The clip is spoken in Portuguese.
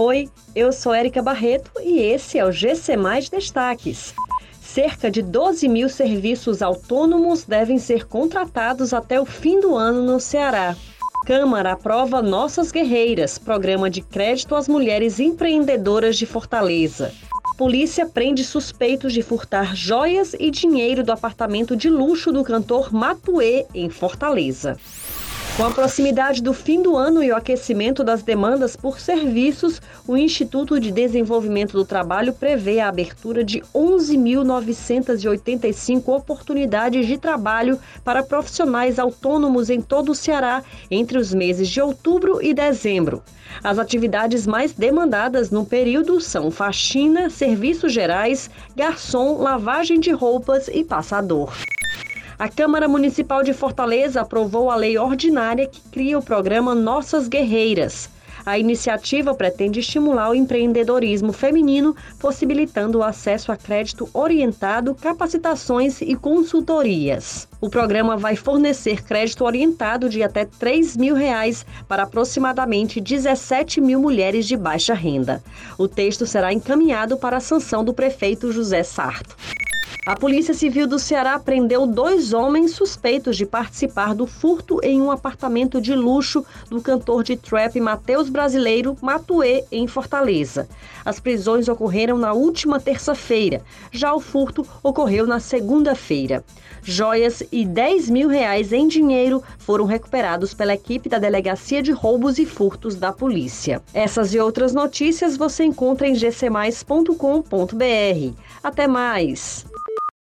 Oi, eu sou Érica Barreto e esse é o GC Mais Destaques. Cerca de 12 mil serviços autônomos devem ser contratados até o fim do ano no Ceará. Câmara aprova Nossas Guerreiras, programa de crédito às mulheres empreendedoras de Fortaleza. Polícia prende suspeitos de furtar joias e dinheiro do apartamento de luxo do cantor Matuê, em Fortaleza. Com a proximidade do fim do ano e o aquecimento das demandas por serviços, o Instituto de Desenvolvimento do Trabalho prevê a abertura de 11.985 oportunidades de trabalho para profissionais autônomos em todo o Ceará entre os meses de outubro e dezembro. As atividades mais demandadas no período são faxina, serviços gerais, garçom, lavagem de roupas e passador. A Câmara Municipal de Fortaleza aprovou a lei ordinária que cria o programa Nossas Guerreiras. A iniciativa pretende estimular o empreendedorismo feminino, possibilitando o acesso a crédito orientado, capacitações e consultorias. O programa vai fornecer crédito orientado de até 3 mil reais para aproximadamente 17 mil mulheres de baixa renda. O texto será encaminhado para a sanção do prefeito José Sarto. A Polícia Civil do Ceará prendeu dois homens suspeitos de participar do furto em um apartamento de luxo do cantor de trap Mateus Brasileiro Matuê, em Fortaleza. As prisões ocorreram na última terça-feira. Já o furto ocorreu na segunda-feira. Joias e 10 mil reais em dinheiro foram recuperados pela equipe da Delegacia de Roubos e Furtos da Polícia. Essas e outras notícias você encontra em gcmais.com.br. Até mais!